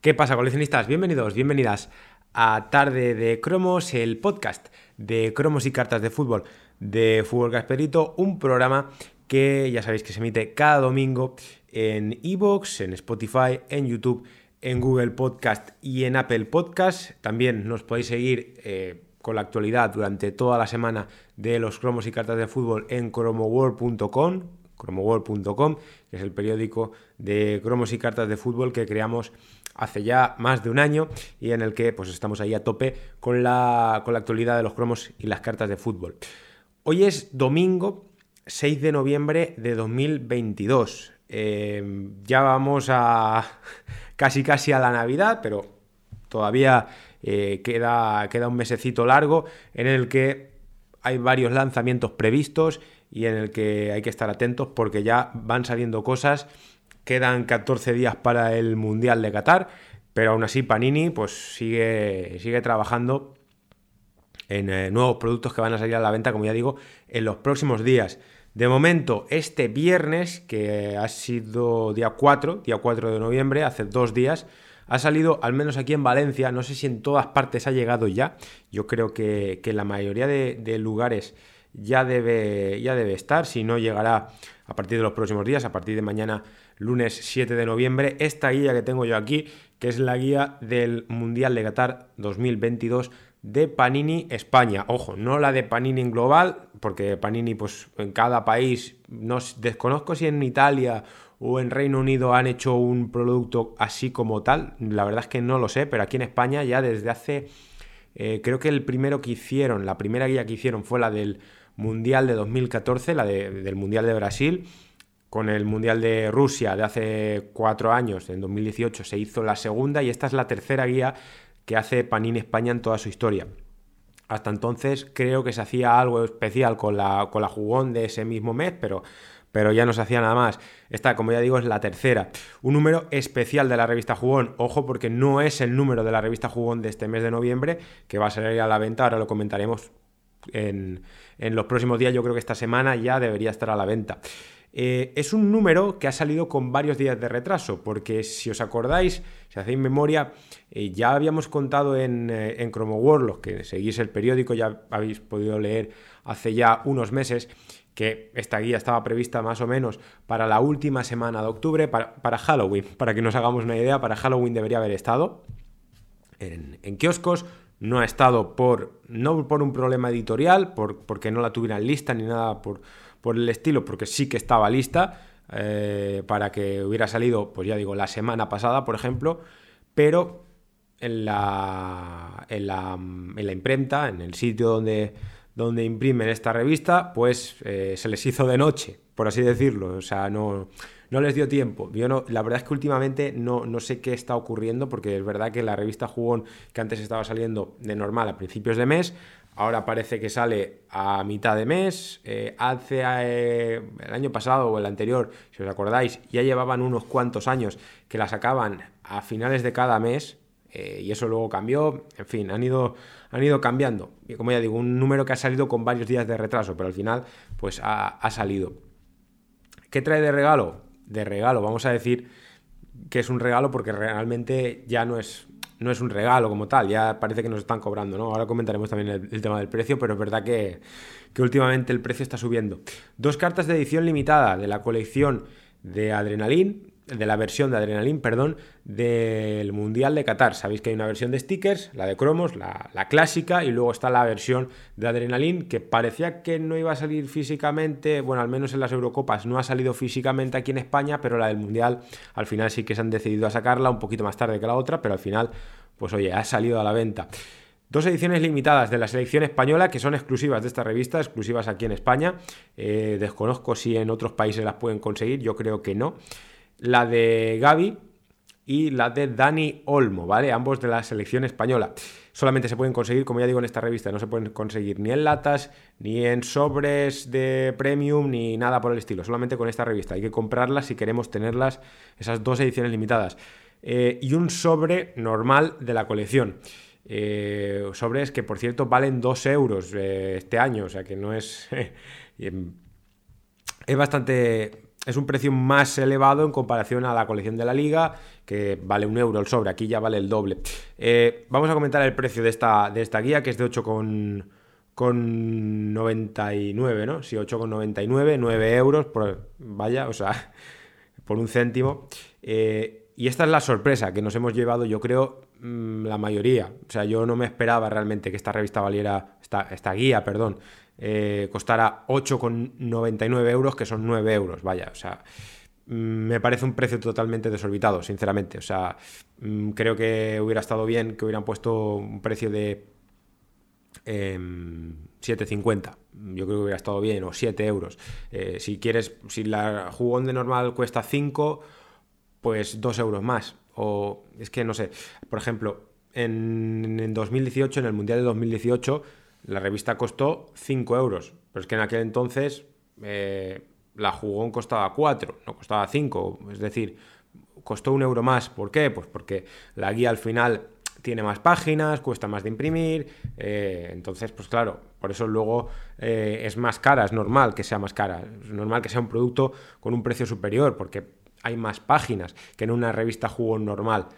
¿Qué pasa, coleccionistas? Bienvenidos, bienvenidas a Tarde de Cromos, el podcast de cromos y cartas de fútbol de Fútbol Casperito, un programa que ya sabéis que se emite cada domingo en Evox, en Spotify, en YouTube, en Google Podcast y en Apple Podcast. También nos podéis seguir eh, con la actualidad durante toda la semana de los cromos y cartas de fútbol en cromoworld.com, cromoworld.com, que es el periódico de cromos y cartas de fútbol que creamos hace ya más de un año y en el que pues estamos ahí a tope con la, con la actualidad de los cromos y las cartas de fútbol. Hoy es domingo 6 de noviembre de 2022. Eh, ya vamos a casi casi a la Navidad, pero todavía eh, queda, queda un mesecito largo en el que hay varios lanzamientos previstos y en el que hay que estar atentos porque ya van saliendo cosas Quedan 14 días para el Mundial de Qatar, pero aún así Panini pues sigue, sigue trabajando en eh, nuevos productos que van a salir a la venta, como ya digo, en los próximos días. De momento, este viernes, que ha sido día 4, día 4 de noviembre, hace dos días, ha salido, al menos aquí en Valencia, no sé si en todas partes ha llegado ya, yo creo que, que la mayoría de, de lugares ya debe, ya debe estar, si no llegará a partir de los próximos días, a partir de mañana lunes 7 de noviembre, esta guía que tengo yo aquí, que es la guía del Mundial de Qatar 2022 de Panini España. Ojo, no la de Panini en global, porque Panini pues en cada país, no desconozco si en Italia o en Reino Unido han hecho un producto así como tal, la verdad es que no lo sé, pero aquí en España ya desde hace, eh, creo que el primero que hicieron, la primera guía que hicieron fue la del Mundial de 2014, la del Mundial de Brasil, con el Mundial de Rusia de hace cuatro años, en 2018, se hizo la segunda y esta es la tercera guía que hace Panini España en toda su historia. Hasta entonces creo que se hacía algo especial con la, con la jugón de ese mismo mes, pero, pero ya no se hacía nada más. Esta, como ya digo, es la tercera. Un número especial de la revista Jugón. Ojo, porque no es el número de la revista Jugón de este mes de noviembre, que va a salir a la venta, ahora lo comentaremos en, los próximos días, yo creo que esta semana ya debería estar a la venta. Eh, es un número que ha salido con varios días de retraso, porque si os acordáis, si hacéis memoria, eh, ya habíamos contado en, eh, en Chromo World, los que seguís el periódico ya habéis podido leer hace ya unos meses, que esta guía estaba prevista más o menos para la última semana de octubre, para, Halloween, para que nos hagamos una idea, para Halloween debería haber estado en, en kioscos, no ha estado por, no por un problema editorial, por, porque no la tuvieran lista ni nada por, por el estilo, porque sí que estaba lista eh, para que hubiera salido, pues ya digo, la semana pasada, por ejemplo, pero en la, en la, en la imprenta, en el sitio donde, donde imprimen esta revista, pues eh, se les hizo de noche, por así decirlo, o sea, no no les dio tiempo. Yo no, la verdad es que últimamente no, no sé qué está ocurriendo, porque es verdad que la revista Jugón, que antes estaba saliendo de normal a principios de mes, ahora parece que sale a mitad de mes. Eh, hace eh, el año pasado o el anterior, si os acordáis, ya llevaban unos cuantos años que la sacaban a finales de cada mes. Eh, y eso luego cambió, en fin, han ido, han ido cambiando. Y como ya digo, un número que ha salido con varios días de retraso, pero al final pues ha, ha salido. ¿Qué trae de regalo? De regalo. Vamos a decir que es un regalo porque realmente ya no es, no es un regalo como tal, ya parece que nos están cobrando, ¿no? Ahora comentaremos también el, tema del precio, pero es verdad que, que, últimamente el precio está subiendo. Dos cartas de edición limitada de la colección de Adrenalin, de la versión de Adrenalin, perdón, del Mundial de Qatar. Sabéis que hay una versión de stickers, la de cromos, la, clásica, y luego está la versión de Adrenalin, que parecía que no iba a salir físicamente, bueno, al menos en las Eurocopas no ha salido físicamente aquí en España, pero la del Mundial al final sí que se han decidido a sacarla un poquito más tarde que la otra, pero al final, pues oye, ha salido a la venta. Dos ediciones limitadas de la selección española que son exclusivas de esta revista, exclusivas aquí en España. Eh, desconozco si en otros países las pueden conseguir, yo creo que no la de Gaby y la de Dani Olmo, ¿vale? Ambos de la selección española. Solamente se pueden conseguir, como ya digo en esta revista, no se pueden conseguir ni en latas, ni en sobres de premium, ni nada por el estilo. Solamente con esta revista. Hay que comprarlas si queremos tenerlas, esas dos ediciones limitadas. Eh, y un sobre normal de la colección. Eh, sobres que, por cierto, valen 2 euros eh, este año, o sea que no es... es bastante es un precio más elevado en comparación a la colección de la liga, que vale un euro el sobre, aquí ya vale el doble. Eh, vamos a comentar el precio de esta, de esta guía, que es de 8,99, ¿no? Sí, 8,99, 9 euros, por, vaya, o sea, por un céntimo. Y esta es la sorpresa que nos hemos llevado, yo creo, mm, la mayoría. O sea, yo no me esperaba realmente que esta revista valiera, esta, esta guía, perdón, eh, costara 8,99 euros, que son 9 euros, vaya, o sea, mm, me parece un precio totalmente desorbitado, sinceramente, o sea, mm, creo que hubiera estado bien que hubieran puesto un precio de 7,50, em, yo creo que hubiera estado bien, o 7 euros. Eh, si quieres, si la jugón de normal cuesta 5, pues 2 euros más, o es que no sé, por ejemplo, en, en 2018, en el Mundial de 2018, la revista costó 5 euros, pero es que en aquel entonces eh, la jugón costaba 4, no costaba 5, es decir, costó un euro más. ¿Por qué? Pues porque la guía al final tiene más páginas, cuesta más de imprimir, eh, entonces, pues claro, por eso luego eh, es más cara, es normal que sea más cara, es normal que sea un producto con un precio superior, porque hay más páginas que en una revista jugón normal,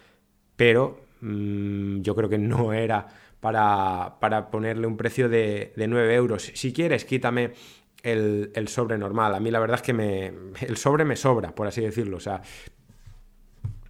pero mm, yo creo que no era para, ponerle un precio de, 9 euros. Si quieres, quítame el, sobre normal. A mí la verdad es que me, el sobre me sobra, por así decirlo. O sea,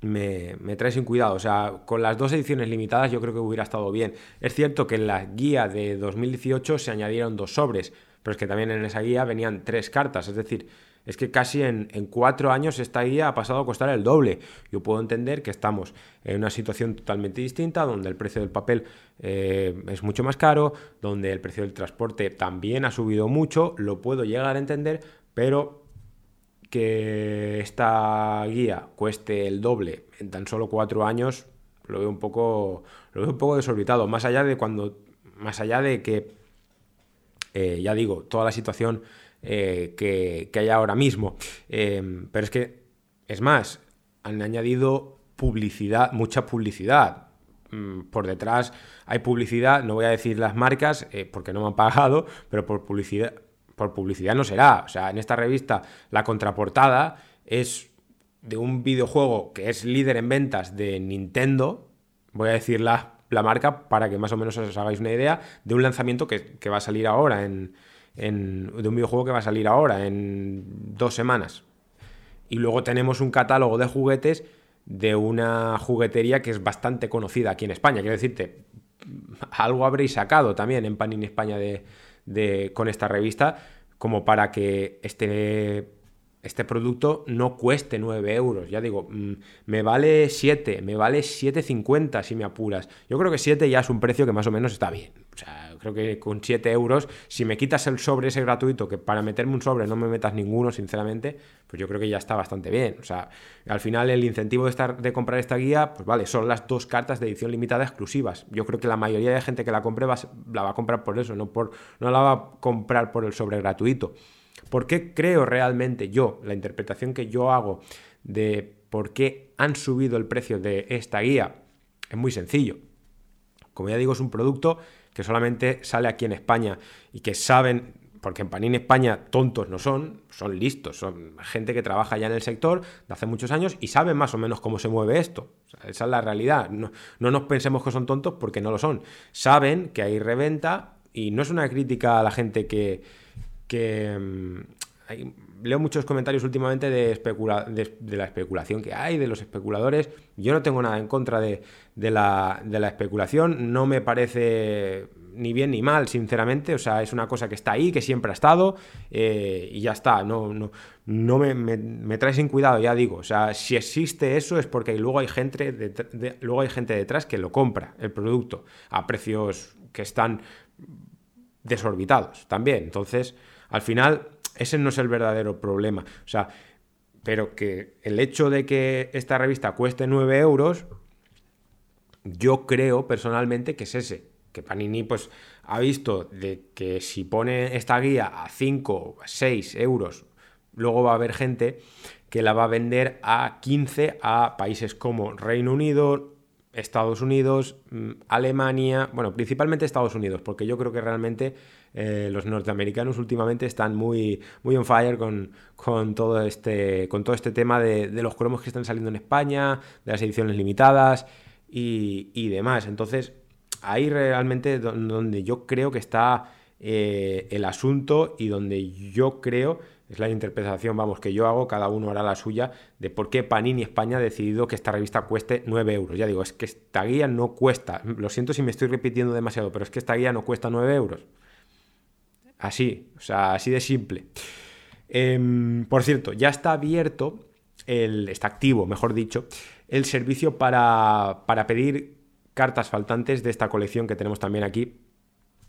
me, me, trae sin cuidado. O sea, con las dos ediciones limitadas yo creo que hubiera estado bien. Es cierto que en la guía de 2018 se añadieron dos sobres, pero es que también en esa guía venían tres cartas. Es decir, es que casi en, cuatro años esta guía ha pasado a costar el doble. Yo puedo entender que estamos en una situación totalmente distinta, donde el precio del papel eh, es mucho más caro, donde el precio del transporte también ha subido mucho, lo puedo llegar a entender, pero que esta guía cueste el doble en tan solo cuatro años, lo veo un poco, lo veo un poco desorbitado. Más allá de cuando, más allá de que, eh, ya digo, toda la situación eh, que, hay ahora mismo. Em, pero es que, es más, han añadido publicidad, mucha publicidad. Mm, por detrás hay publicidad, no voy a decir las marcas eh, porque no me han pagado, pero por publicidad, por publicidad no será. O sea, en esta revista la contraportada es de un videojuego que es líder en ventas de Nintendo. Voy a decir la, marca para que más o menos os hagáis una idea de un lanzamiento que va a salir ahora en, de un videojuego que va a salir ahora, en dos semanas. Y luego tenemos un catálogo de juguetes de una juguetería que es bastante conocida aquí en España. Quiero decirte, algo habréis sacado también en Panini España de, con esta revista, como para que este, este producto no cueste 9 euros. Ya digo, mm, me vale 7, me vale 7,50 si me apuras. Yo creo que 7 ya es un precio que más o menos está bien. O sea, creo que con 7 euros, si me quitas el sobre ese gratuito, que para meterme un sobre no me metas ninguno, sinceramente, pues yo creo que ya está bastante bien. O sea, al final el incentivo de, estar, de comprar esta guía, pues vale, son las dos cartas de edición limitada exclusivas. Yo creo que la mayoría de gente que la compre la va a comprar por eso, no, por, no la va a comprar por el sobre gratuito. ¿Por qué creo realmente yo, la interpretación que yo hago de por qué han subido el precio de esta guía? Es muy sencillo. Como ya digo, es un producto que solamente sale aquí en España y que saben, porque en Panini España tontos no son, son listos, son gente que trabaja ya en el sector de hace muchos años y saben más o menos cómo se mueve esto. esa es la realidad. No, no nos pensemos que son tontos porque no lo son. Saben que hay reventa y no es una crítica a la gente que, que mm, leo muchos comentarios últimamente de, de, la especulación que hay, de los especuladores. Yo no tengo nada en contra de, la, especulación, no me parece ni bien ni mal, sinceramente. O sea, es una cosa que está ahí, que siempre ha estado eh, y ya está. No, no, no me, trae sin cuidado, ya digo. O sea, si existe eso es porque luego hay, gente luego hay gente detrás que lo compra, el producto, a precios que están desorbitados también. Entonces, al final ese no es el verdadero problema. O sea, pero que el hecho de que esta revista cueste 9 euros, yo creo personalmente que es ese. Que Panini pues ha visto de que si pone esta guía a 5 o 6 euros, luego va a haber gente que la va a vender a 15 a países como Reino Unido, Estados Unidos, mm, Alemania, bueno, principalmente Estados Unidos, porque yo creo que realmente eh, los norteamericanos últimamente están muy, muy on fire con, con, todo, este, con todo este tema de, los cromos que están saliendo en España, de las ediciones limitadas y, demás. Entonces, ahí realmente donde yo creo que está eh, el asunto y donde yo creo es la interpretación, vamos, que yo hago, cada uno hará la suya, de por qué Panini España ha decidido que esta revista cueste 9 euros. Ya digo, es que esta guía no cuesta, lo siento si me estoy repitiendo demasiado, pero es que esta guía no cuesta 9 euros. Así, o sea, así de simple. Em, por cierto, ya está abierto, el, está activo, mejor dicho, el servicio para, pedir cartas faltantes de esta colección que tenemos también aquí.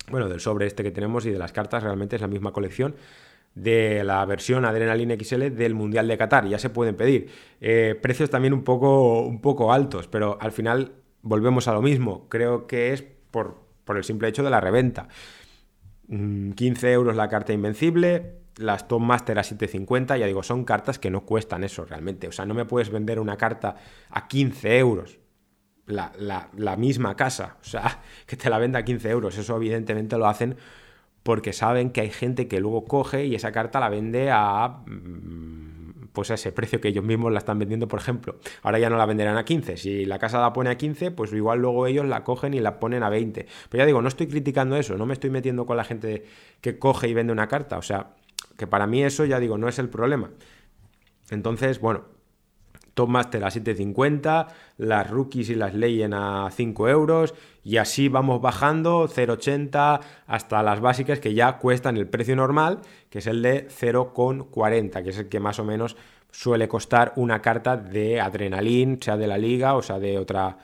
Bueno, del sobre este que tenemos y de las cartas, realmente es la misma colección de la versión Adrenaline XL del Mundial de Qatar. Ya se pueden pedir. Eh, precios también un poco, un poco altos, pero al final volvemos a lo mismo. Creo que es por, por el simple hecho de la reventa. 15 mm, euros la carta Invencible, las Top Master a 750, ya digo, son cartas que no cuestan eso realmente. O sea, no me puedes vender una carta a 15 euros. La, la misma casa, o sea, que te la venda a 15 euros. Eso evidentemente lo hacen porque saben que hay gente que luego coge y esa carta la vende a mm, pues a ese precio que ellos mismos la están vendiendo, por ejemplo. Ahora ya no la venderán a 15. Si la casa la pone a 15, pues igual luego ellos la cogen y la ponen a 20. Pero ya digo, no estoy criticando eso, no me estoy metiendo con la gente que coge y vende una carta. O sea, que para mí eso, ya digo, no es el problema. Entonces, bueno, Top Master a 7,50, las rookies y las Legends a 5 euros y así vamos bajando 0,80 hasta las básicas que ya cuestan el precio normal, que es el de 0,40, que es el que más o menos suele costar una carta de Adrenalin, sea de la liga o sea de otra,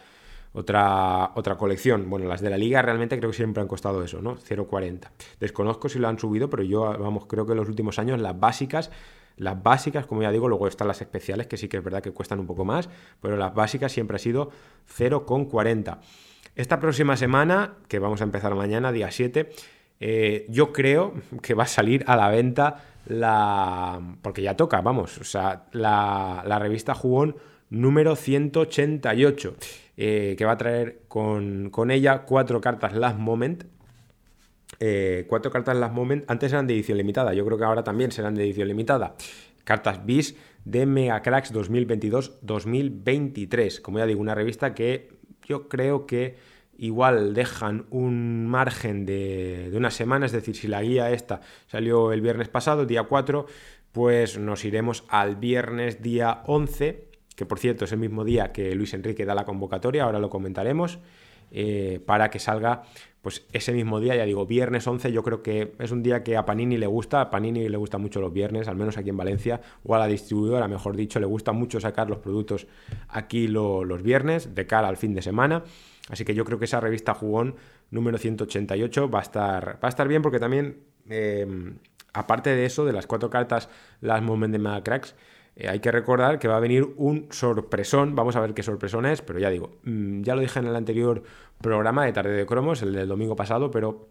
otra, otra colección. Bueno, las de la liga realmente creo que siempre han costado eso, ¿no? 0,40. Desconozco si lo han subido, pero yo, vamos, creo que en los últimos años las básicas las básicas, como ya digo, luego están las especiales, que sí que es verdad que cuestan un poco más, pero las básicas siempre ha sido 0,40. Esta próxima semana, que vamos a empezar mañana, día 7, eh, yo creo que va a salir a la venta la... porque ya toca, vamos, o sea, la, revista Jugón número 188, eh, que va a traer con, con ella cuatro cartas Last Moment, eh, cuatro cartas Last Moment, antes eran de edición limitada, yo creo que ahora también serán de edición limitada. Cartas bis de Mega Cracks 2022-2023. Como ya digo, una revista que yo creo que igual dejan un margen de, de, una semana, es decir, si la guía esta salió el viernes pasado, día 4, pues nos iremos al viernes día 11, que por cierto es el mismo día que Luis Enrique da la convocatoria, ahora lo comentaremos. Eh, para que salga pues ese mismo día, ya digo, viernes 11, yo creo que es un día que a Panini le gusta, a Panini le gusta mucho los viernes, al menos aquí en Valencia, o a la distribuidora, mejor dicho, le gusta mucho sacar los productos aquí los viernes, de cara al fin de semana, así que yo creo que esa revista Jugón número 188 va a estar, va a estar bien porque también, eh, aparte de eso, de las cuatro cartas, las Moment de Cracks, eh, hay que recordar que va a venir un sorpresón, vamos a ver qué sorpresón es, pero ya digo, mm, ya lo dije en el anterior programa de Tarde de Cromos, el del domingo pasado, pero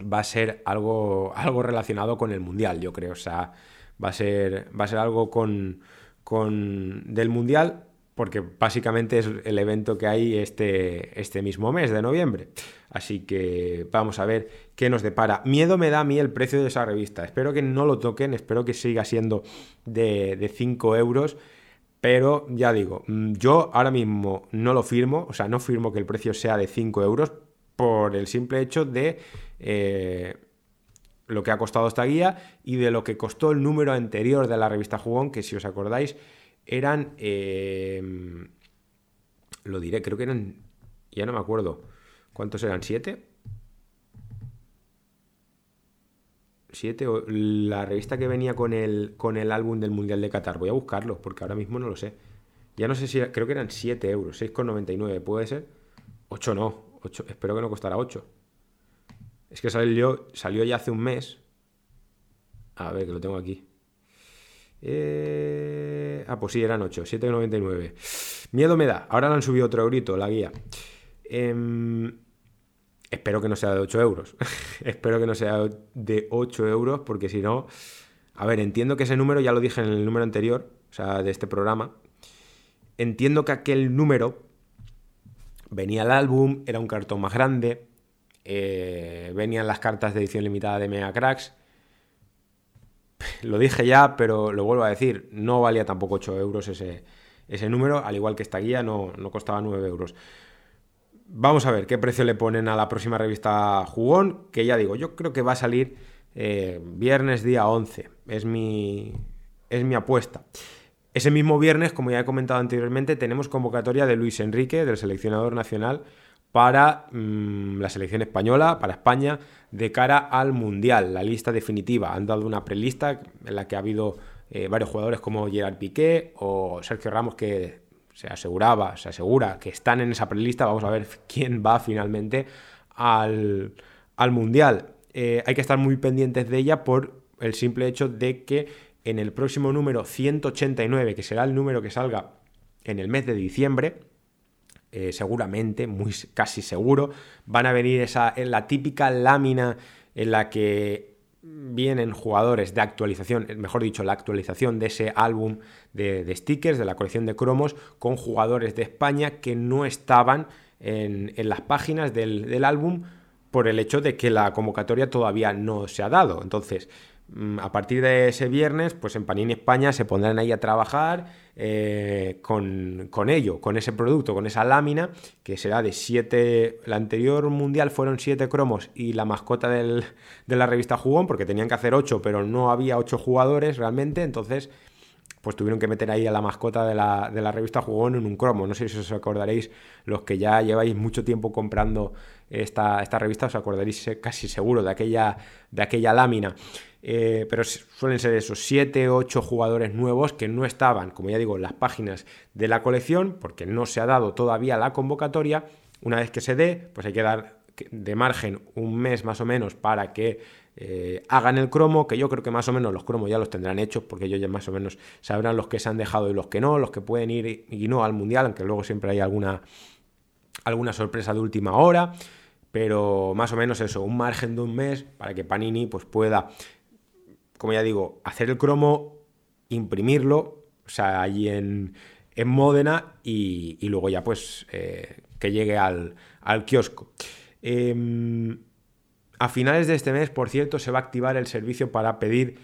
va a ser algo, algo relacionado con el Mundial, yo creo, o sea, va a ser, va a ser algo con, con del Mundial porque básicamente es el evento que hay este, este mismo mes de noviembre. Así que vamos a ver qué nos depara. Miedo me da a mí el precio de esa revista. Espero que no lo toquen, espero que siga siendo de, de 5 euros. Pero ya digo, mm, yo ahora mismo no lo firmo, o sea, no firmo que el precio sea de 5 euros por el simple hecho de eh, lo que ha costado esta guía y de lo que costó el número anterior de la revista Jugón, que si os acordáis eran, em, lo diré, creo que eran, ya no me acuerdo, ¿cuántos eran? ¿Siete? ¿Siete? La revista que venía con el, con el álbum del Mundial de Qatar, voy a buscarlo, porque ahora mismo no lo sé. Ya no sé si, creo que eran 7 euros, 6,99, ¿puede ser? 8 no, 8, espero que no costara 8. Es que salió, salió ya hace un mes. A ver, que lo tengo aquí. Eh... Ah, pues sí, eran 8, 7,99. Miedo me da. Ahora le han subido otro eurito la guía. Em, espero que no sea de 8 euros. espero que no sea de 8 euros, porque si no. A ver, entiendo que ese número, ya lo dije en el número anterior, o sea, de este programa. Entiendo que aquel número venía al álbum, era un cartón más grande, eh, venían las cartas de edición limitada de Mega Cracks. Lo dije ya, pero lo vuelvo a decir, no valía tampoco 8 euros ese, ese número, al igual que esta guía no, no costaba 9 euros. Vamos a ver qué precio le ponen a la próxima revista Jugón, que ya digo, yo creo que va a salir eh, viernes día 11, es mi, es mi apuesta. Ese mismo viernes, como ya he comentado anteriormente, tenemos convocatoria de Luis Enrique, del seleccionador nacional, para mm, la selección española, para España, de cara al Mundial, la lista definitiva. Han dado una prelista en la que ha habido eh, varios jugadores como Gerard Piqué o Sergio Ramos que se aseguraba, se asegura que están en esa prelista. Vamos a ver quién va finalmente al, Mundial. Eh, hay que estar muy pendientes de ella por el simple hecho de que en el próximo número 189, que será el número que salga en el mes de diciembre, eh, seguramente, muy casi seguro, van a venir esa, en la típica lámina en la que vienen jugadores de actualización, mejor dicho, la actualización de ese álbum de, stickers, de la colección de cromos, con jugadores de España que no estaban en, las páginas del, álbum por el hecho de que la convocatoria todavía no se ha dado. Entonces, a partir de ese viernes, pues en Panini España se pondrán ahí a trabajar eh, con, ello, con ese producto, con esa lámina, que será de 7. La anterior mundial fueron 7 cromos y la mascota de la revista Jugón, porque tenían que hacer 8, pero no había 8 jugadores realmente, entonces pues tuvieron que meter ahí a la mascota de la, de la, revista Jugón en un cromo. No sé si os acordaréis, los que ya lleváis mucho tiempo comprando esta, esta revista, os acordaréis casi seguro de aquella, de aquella lámina. Eh, pero suelen ser esos 7 o 8 jugadores nuevos que no estaban, como ya digo, en las páginas de la colección, porque no se ha dado todavía la convocatoria. Una vez que se dé, pues hay que dar de margen un mes más o menos para que eh, hagan el cromo, que yo creo que más o menos los cromos ya los tendrán hechos, porque ellos ya más o menos sabrán los que se han dejado y los que no, los que pueden ir y no al mundial, aunque luego siempre hay alguna, alguna sorpresa de última hora. Pero más o menos eso, un margen de un mes para que Panini pues, pueda como ya digo, hacer el cromo, imprimirlo, o sea, allí en, en Módena y, luego ya pues eh, que llegue al, kiosco. Em, a finales de este mes, por cierto, se va a activar el servicio para pedir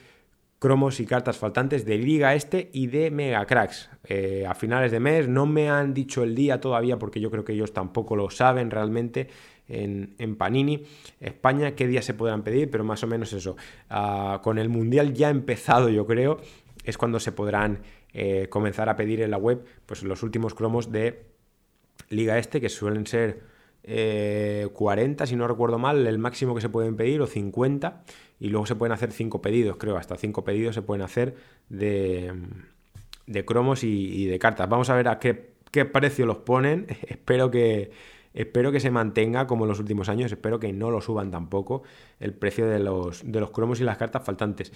cromos y cartas faltantes de Liga Este y de Mega Cracks. Eh, a finales de mes no me han dicho el día todavía porque yo creo que ellos tampoco lo saben realmente en, Panini. España, qué día se podrán pedir, pero más o menos eso. Ah, con el Mundial ya empezado, yo creo, es cuando se podrán eh, comenzar a pedir en la web pues, los últimos cromos de Liga Este, que suelen ser 40, eh, si no recuerdo mal, el máximo que se pueden pedir, o 50, y luego se pueden hacer 5 pedidos, creo, hasta 5 pedidos se pueden hacer de, de cromos y, de cartas. Vamos a ver a qué, qué precio los ponen, espero que Espero que se mantenga como en los últimos años, espero que no lo suban tampoco el precio de los, de los cromos y las cartas faltantes.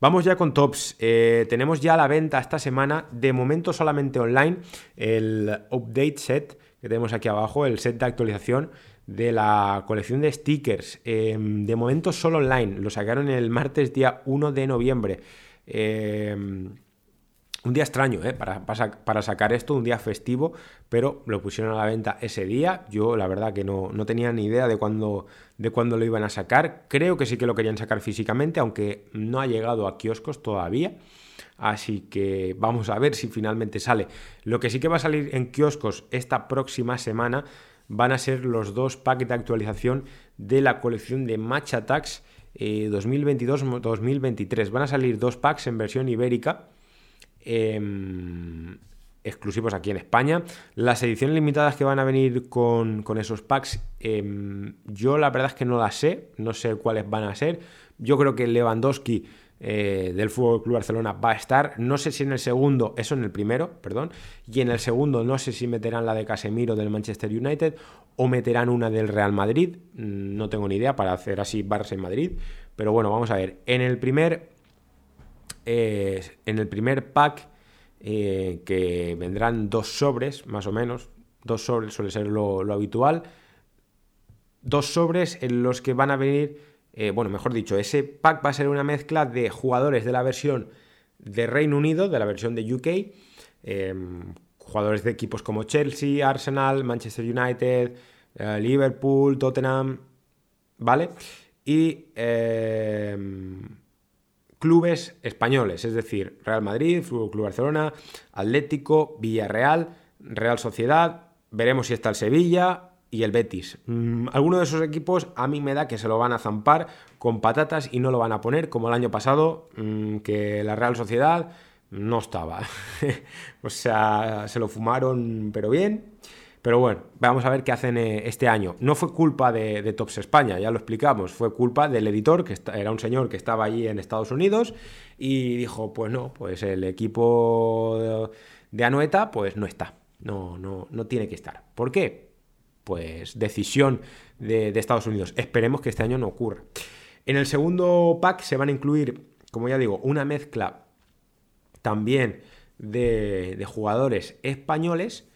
Vamos ya con tops. Eh, tenemos ya la venta esta semana, de momento solamente online, el update set que tenemos aquí abajo, el set de actualización de la colección de stickers. Em, de momento solo online, lo sacaron el martes día 1 de noviembre. Eh, un día extraño ¿eh? para, para, sacar esto, un día festivo, pero lo pusieron a la venta ese día. Yo la verdad que no, no tenía ni idea de cuándo, de cuándo lo iban a sacar. Creo que sí que lo querían sacar físicamente, aunque no ha llegado a kioscos todavía. Así que vamos a ver si finalmente sale. Lo que sí que va a salir en kioscos esta próxima semana van a ser los dos packs de actualización de la colección de Match Attacks 2022-2023. Eh, van a salir dos packs en versión ibérica Em, exclusivos aquí en España. Las ediciones limitadas que van a venir con, esos packs, em, yo la verdad es que no las sé, no sé cuáles van a ser. Yo creo que Lewandowski eh, del Fútbol Club Barcelona va a estar. No sé si en el segundo, eso en el primero, perdón, y en el segundo no sé si meterán la de Casemiro del Manchester United o meterán una del Real Madrid. Mm, no tengo ni idea para hacer así Barça en Madrid. Pero bueno, vamos a ver. En el primer eh, en el primer pack, eh, que vendrán dos sobres, más o menos, dos sobres suele ser lo, habitual, dos sobres en los que van a venir, eh, bueno, mejor dicho, ese pack va a ser una mezcla de jugadores de la versión de Reino Unido, de la versión de UK, jugadores de equipos como Chelsea, Arsenal, Manchester United, Liverpool, Tottenham, ¿vale? Y em, clubes españoles, es decir, Real Madrid, Fútbol Club Barcelona, Atlético, Villarreal, Real Sociedad, veremos si está el Sevilla y el Betis. Mm, alguno de esos equipos a mí me da que se lo van a zampar con patatas y no lo van a poner como el año pasado, mm, que la Real Sociedad no estaba. o sea, se lo fumaron, pero bien. Pero bueno, vamos a ver qué hacen eh, este año. No fue culpa de, Tops España, ya lo explicamos, fue culpa del editor, que era un señor que estaba allí en Estados Unidos, y dijo, pues no, pues el equipo de Anoeta, pues no está, no, no, no tiene que estar. ¿Por qué? Pues decisión de, Estados Unidos. Esperemos que este año no ocurra. En el segundo pack se van a incluir, como ya digo, una mezcla también de jugadores españoles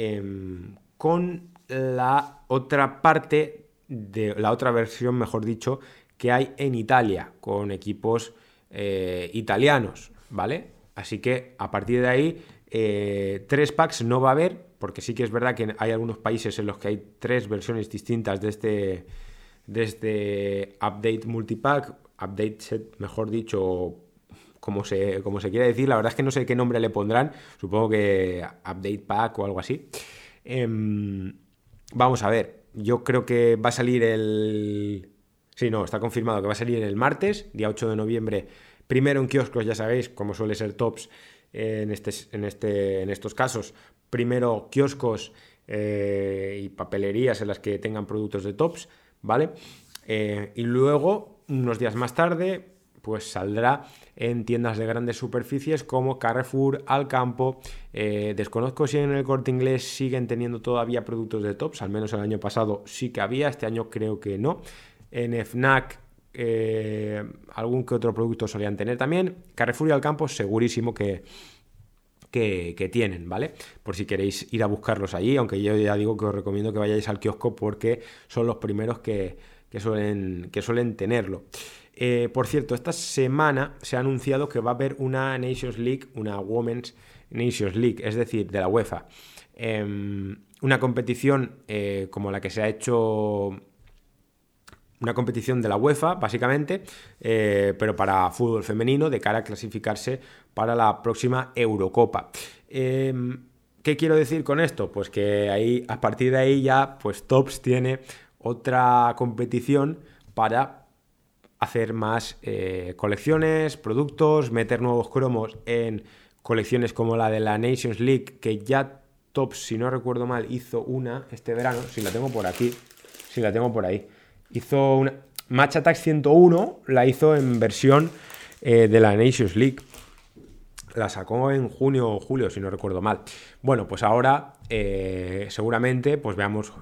Em, con la otra parte de la otra versión, mejor dicho, que hay en Italia, con equipos eh, italianos, ¿vale? Así que a partir de ahí, eh, tres packs no va a haber, porque sí que es verdad que hay algunos países en los que hay tres versiones distintas de este, de este update multipack, update set, mejor dicho, como se, como se quiere decir. La verdad es que no sé qué nombre le pondrán. Supongo que Update Pack o algo así. Em, vamos a ver. Yo creo que va a salir el. Sí, no, está confirmado que va a salir el martes, día 8 de noviembre. Primero en kioscos, ya sabéis, como suele ser tops en, este, en, este, en estos casos. Primero kioscos eh, y papelerías en las que tengan productos de tops, ¿vale? Eh, y luego, unos días más tarde, pues saldrá en tiendas de grandes superficies como Carrefour, Alcampo. Eh, desconozco si en el corte inglés siguen teniendo todavía productos de tops, al menos el año pasado sí que había, este año creo que no. En FNAC algún que otro producto solían tener también. Carrefour y Alcampo segurísimo que, que, tienen, ¿vale? Por si queréis ir a buscarlos allí, aunque yo ya digo que os recomiendo que vayáis al kiosco porque son los primeros que, suelen, que suelen tenerlo. Eh, por cierto, esta semana se ha anunciado que va a haber una Nations League, una Women's Nations League, es decir, de la UEFA. Em, una competición eh, como la que se ha hecho una competición de la UEFA, básicamente, eh, pero para fútbol femenino, de cara a clasificarse para la próxima Eurocopa. Em, ¿Qué quiero decir con esto? Pues que ahí, a partir de ahí ya, pues Tops tiene otra competición para hacer más eh, colecciones, productos, meter nuevos cromos en colecciones como la de la Nations League, que ya Tops, si no recuerdo mal, hizo una este verano, si la tengo por aquí, si la tengo por ahí. Hizo una... Match Attack 101 la hizo en versión eh, de la Nations League. La sacó en junio o julio, si no recuerdo mal. Bueno, pues ahora eh, seguramente pues veamos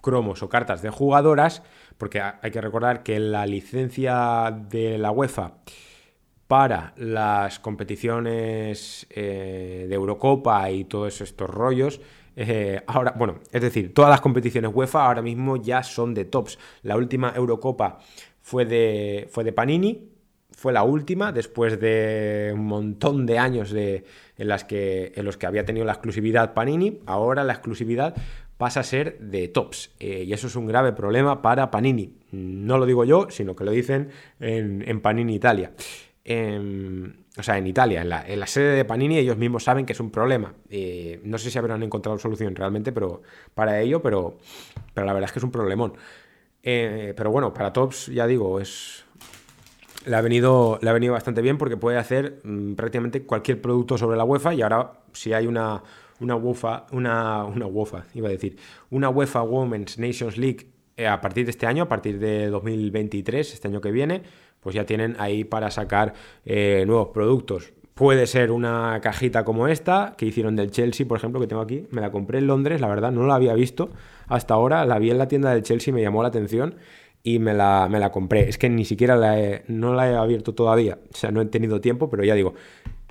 cromos o cartas de jugadoras, porque hay que recordar que la licencia de la UEFA para las competiciones eh, de Eurocopa y todos estos rollos, eh, ahora, bueno, es decir, todas las competiciones UEFA ahora mismo ya son de tops. La última Eurocopa fue de, fue de Panini, fue la última después de un montón de años en, que, en los que había tenido la exclusividad Panini. Ahora la exclusividad pasa a ser de tops. Eh, y eso es un grave problema para Panini. No lo digo yo, sino que lo dicen en, Panini Italia. Em, o sea, en Italia, en la, sede de Panini, ellos mismos saben que es un problema. Eh, no sé si habrán encontrado solución realmente pero, para ello, pero, pero la verdad es que es un problemón. Eh, pero bueno, para Tops, ya digo, es. Le ha, venido, le ha venido bastante bien porque puede hacer mm, prácticamente cualquier producto sobre la UEFA y ahora si hay una, una UEFA, una, una UEFA, iba a decir, una UEFA Women's Nations League eh, a partir de este año, a partir de 2023, este año que viene, pues ya tienen ahí para sacar eh, nuevos productos. Puede ser una cajita como esta, que hicieron del Chelsea, por ejemplo, que tengo aquí. Me la compré en Londres, la verdad, no la había visto hasta ahora. La vi en la tienda del Chelsea, me llamó la atención y me la, me la compré. Es que ni siquiera la no la he abierto todavía. O sea, no he tenido tiempo, pero ya digo,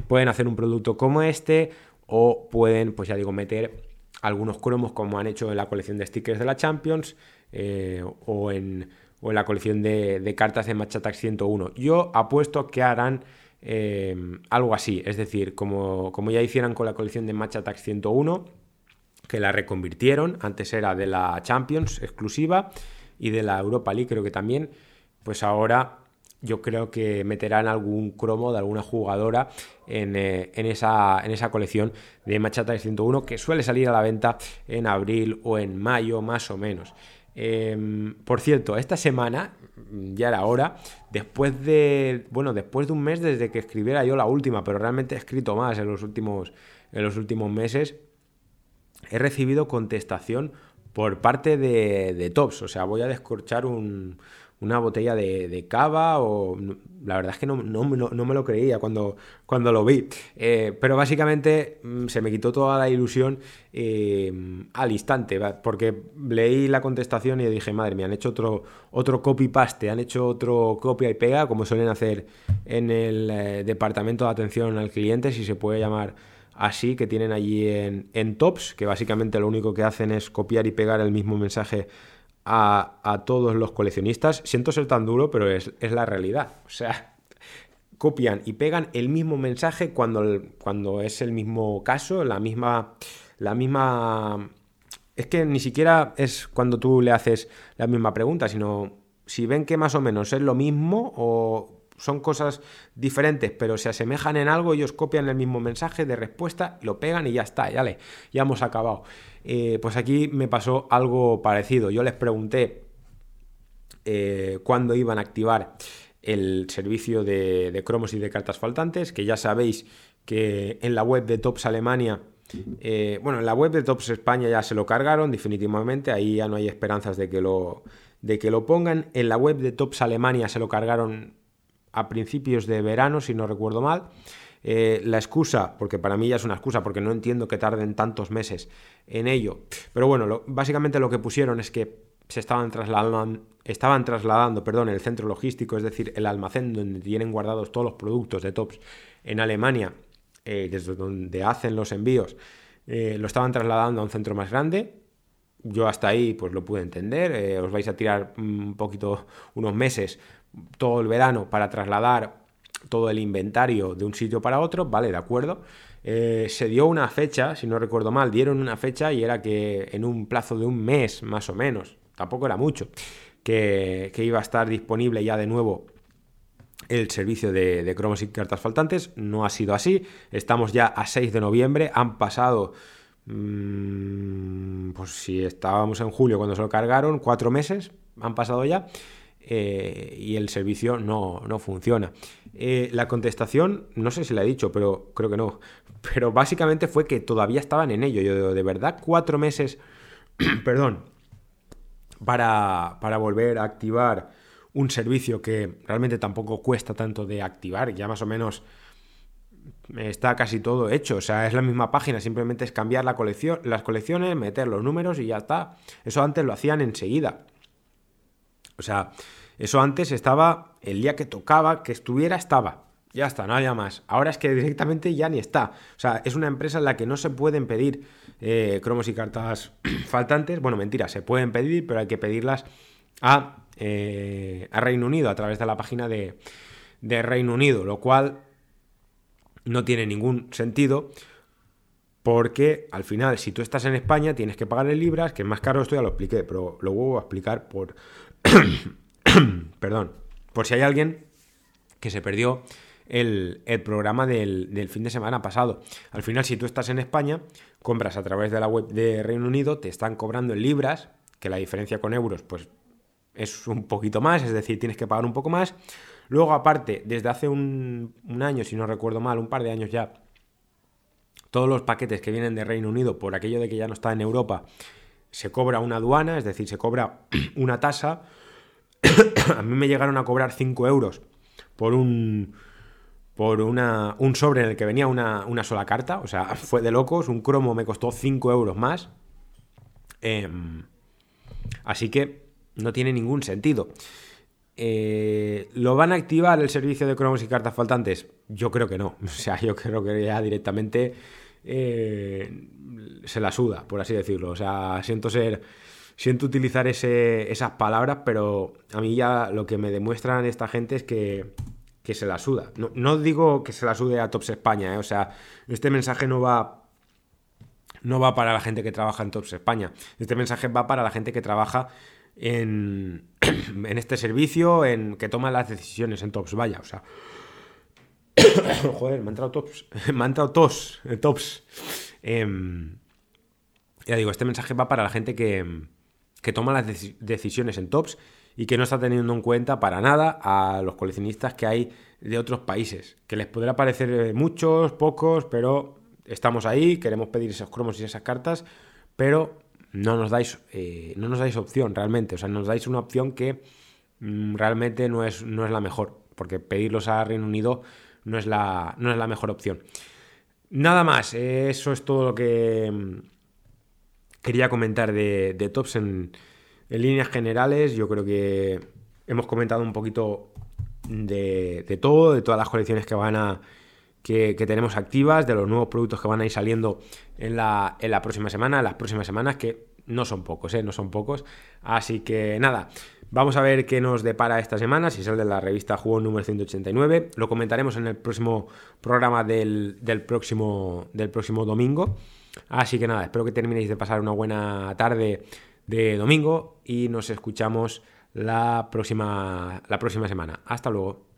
pueden hacer un producto como este o pueden, pues ya digo, meter algunos cromos como han hecho en la colección de stickers de la Champions eh, o, en, la colección de, cartas de Match Attack 101. Yo apuesto que harán eh, algo así, es decir, como, como ya hicieran con la colección de Match Attack 101, que la reconvirtieron, antes era de la Champions exclusiva, y de la Europa League creo que también, pues ahora yo creo que meterán algún cromo de alguna jugadora en, eh, esa, en esa, colección de Machata 101 que suele salir a la venta en abril o en mayo más o menos. Em, por cierto, esta semana, ya era hora, después de, bueno, después de un mes desde que escribiera yo la última, pero realmente he escrito más en los últimos, en los últimos meses, he recibido contestación por parte de, de Tops. O sea, voy a descorchar un, una botella de, cava o... La verdad es que no, me lo creía cuando, cuando lo vi. Eh, pero básicamente mm, se me quitó toda la ilusión eh, al instante, porque leí la contestación y dije, madre mía, han hecho otro, otro copy-paste, han hecho otro copia y pega, como suelen hacer en el eh, departamento de atención al cliente, si se puede llamar así, que tienen allí en, en Tops, que básicamente lo único que hacen es copiar y pegar el mismo mensaje a, todos los coleccionistas. Siento ser tan duro, pero es, la realidad. O sea, copian y pegan el mismo mensaje cuando, cuando es el mismo caso, la misma, la misma... Es que ni siquiera es cuando tú le haces la misma pregunta, sino si ven que más o menos es lo mismo o son cosas diferentes, pero se asemejan en algo, ellos copian el mismo mensaje de respuesta, lo pegan y ya está, ya, le, ya hemos acabado. Eh, pues aquí me pasó algo parecido. Yo les pregunté eh, cuándo iban a activar el servicio de, cromos y de cartas faltantes, que ya sabéis que en la web de Tops Alemania, eh, bueno, en la web de Tops España ya se lo cargaron definitivamente, ahí ya no hay esperanzas de que lo, de que lo pongan. En la web de Tops Alemania se lo cargaron a principios de verano, si no recuerdo mal. Eh, la excusa, porque para mí ya es una excusa, porque no entiendo que tarden tantos meses en ello. Pero bueno, básicamente lo que pusieron es que se estaban trasladando, estaban trasladando perdón, el centro logístico, es decir, el almacén donde tienen guardados todos los productos de Tops en Alemania, eh, desde donde hacen los envíos, eh, lo estaban trasladando a un centro más grande. Yo hasta ahí pues lo pude entender. os vais a tirar un poquito, unos meses, todo el verano para trasladar todo el inventario de un sitio para otro, vale, de acuerdo. Eh, se dio una fecha, si no recuerdo mal, dieron una fecha y era que en un plazo de un mes más o menos, tampoco era mucho, que, iba a estar disponible ya de nuevo el servicio de, cromos y cartas faltantes. No ha sido así. Estamos ya a 6 de noviembre. Han pasado, mm, pues si estábamos en julio cuando se lo cargaron, cuatro meses han pasado ya. Eh, y el servicio no, funciona. Eh, la contestación, no sé si la he dicho, pero creo que no. Pero básicamente fue que todavía estaban en ello. Yo digo, de verdad, cuatro meses, perdón, para, para volver a activar un servicio que realmente tampoco cuesta tanto de activar, ya más o menos está casi todo hecho. O sea, es la misma página, simplemente es cambiar la colección, las colecciones, meter los números y ya está. Eso antes lo hacían enseguida. O sea, eso antes estaba, el día que tocaba, que estuviera, estaba. Ya está, no había más. Ahora es que directamente ya ni está. O sea, es una empresa en la que no se pueden pedir eh, cromos y cartas faltantes. Bueno, mentira, se pueden pedir, pero hay que pedirlas a, eh, a Reino Unido a través de la página de, de Reino Unido, lo cual no tiene ningún sentido porque al final, si tú estás en España, tienes que pagar en libras, que es más caro, esto ya lo expliqué, pero lo vuelvo a explicar por, Perdón. Por si hay alguien que se perdió el, programa del, fin de semana pasado. Al final, si tú estás en España, compras a través de la web de Reino Unido, te están cobrando en libras, que la diferencia con euros, pues es un poquito más, es decir, tienes que pagar un poco más. Luego, aparte, desde hace un, un año, si no recuerdo mal, un par de años ya, todos los paquetes que vienen de Reino Unido, por aquello de que ya no está en Europa, se cobra una aduana, es decir, se cobra una tasa a mí me llegaron a cobrar 5 euros por un por una, un sobre en el que venía una, sola carta. O sea, fue de locos. Un cromo me costó 5 euros más. Em, así que no tiene ningún sentido. Eh, ¿Lo van a activar el servicio de cromos y cartas faltantes? Yo creo que no. O sea, yo creo que ya directamente eh, se la suda, por así decirlo. O sea, siento ser siento utilizar esas palabras, pero a mí ya lo que me demuestran esta gente es que, se la suda. No, digo que se la sude a Tops España, ¿eh? o sea, este mensaje no va, no va para la gente que trabaja en Tops España. Este mensaje va para la gente que trabaja en, este servicio, en que toma las decisiones en tops, vaya, o sea. Joder, me ha entrado tops. me ha entrado tos, eh, tops. Em, ya digo, este mensaje va para la gente que, que toma las decisiones en tops y que no está teniendo en cuenta para nada a los coleccionistas que hay de otros países. Que les podrá parecer eh, muchos, pocos, pero estamos ahí, queremos pedir esos cromos y esas cartas, pero no nos dais, eh, no nos dais opción realmente. O sea, nos dais una opción que mm, realmente no es, no es la mejor, porque pedirlos a Reino Unido no es la, no es la mejor opción. Nada más, eso es todo lo que mm, quería comentar de, Tops en, líneas generales. Yo creo que hemos comentado un poquito de, de todo, de todas las colecciones que van a, que, tenemos activas, de los nuevos productos que van a ir saliendo en la, próxima semana, las próximas semanas, que no son pocos, ¿eh? no son pocos. Así que nada, vamos a ver qué nos depara esta semana, si sale de la revista Juego número 189. Lo comentaremos en el próximo programa del, próximo, del próximo domingo. Así que nada, espero que terminéis de pasar una buena tarde de domingo y nos escuchamos la próxima, la próxima semana. Hasta luego.